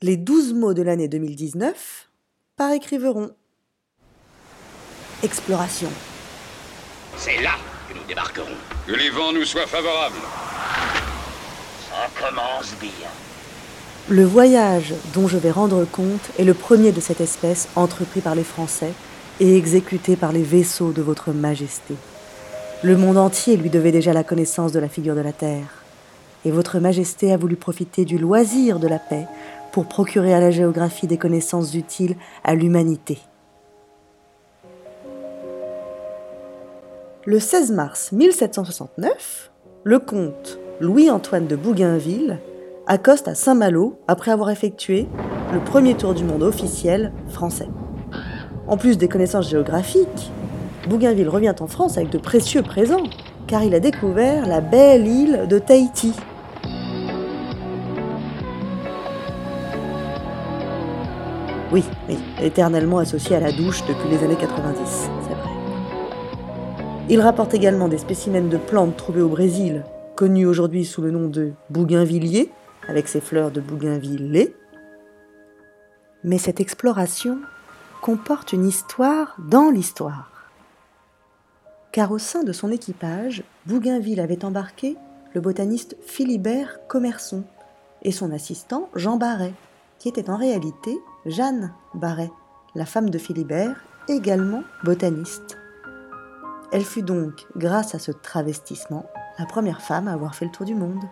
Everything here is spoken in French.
Les douze mots de l'année 2019 par écriveron. Exploration. C'est là que nous débarquerons. Que les vents nous soient favorables. Ça commence bien. Le voyage dont je vais rendre compte est le premier de cette espèce entrepris par les Français et exécuté par les vaisseaux de votre Majesté. Le monde entier lui devait déjà la connaissance de la figure de la Terre. Et votre Majesté a voulu profiter du loisir de la paix pour procurer à la géographie des connaissances utiles à l'humanité. Le 16 mars 1769, le comte Louis-Antoine de Bougainville accoste à Saint-Malo après avoir effectué le premier tour du monde officiel français. En plus des connaissances géographiques, Bougainville revient en France avec de précieux présents, car il a découvert la belle île de Tahiti, Oui, oui, éternellement associé à la douche depuis les années 90, c'est vrai. Il rapporte également des spécimens de plantes trouvées au Brésil, connus aujourd'hui sous le nom de bougainvillier, avec ses fleurs de bougainville Mais cette exploration comporte une histoire dans l'histoire. Car au sein de son équipage, Bougainville avait embarqué le botaniste Philibert Commerson et son assistant Jean Barret, qui était en réalité Jeanne Barret, la femme de Philibert, également botaniste. Elle fut donc, grâce à ce travestissement, la première femme à avoir fait le tour du monde.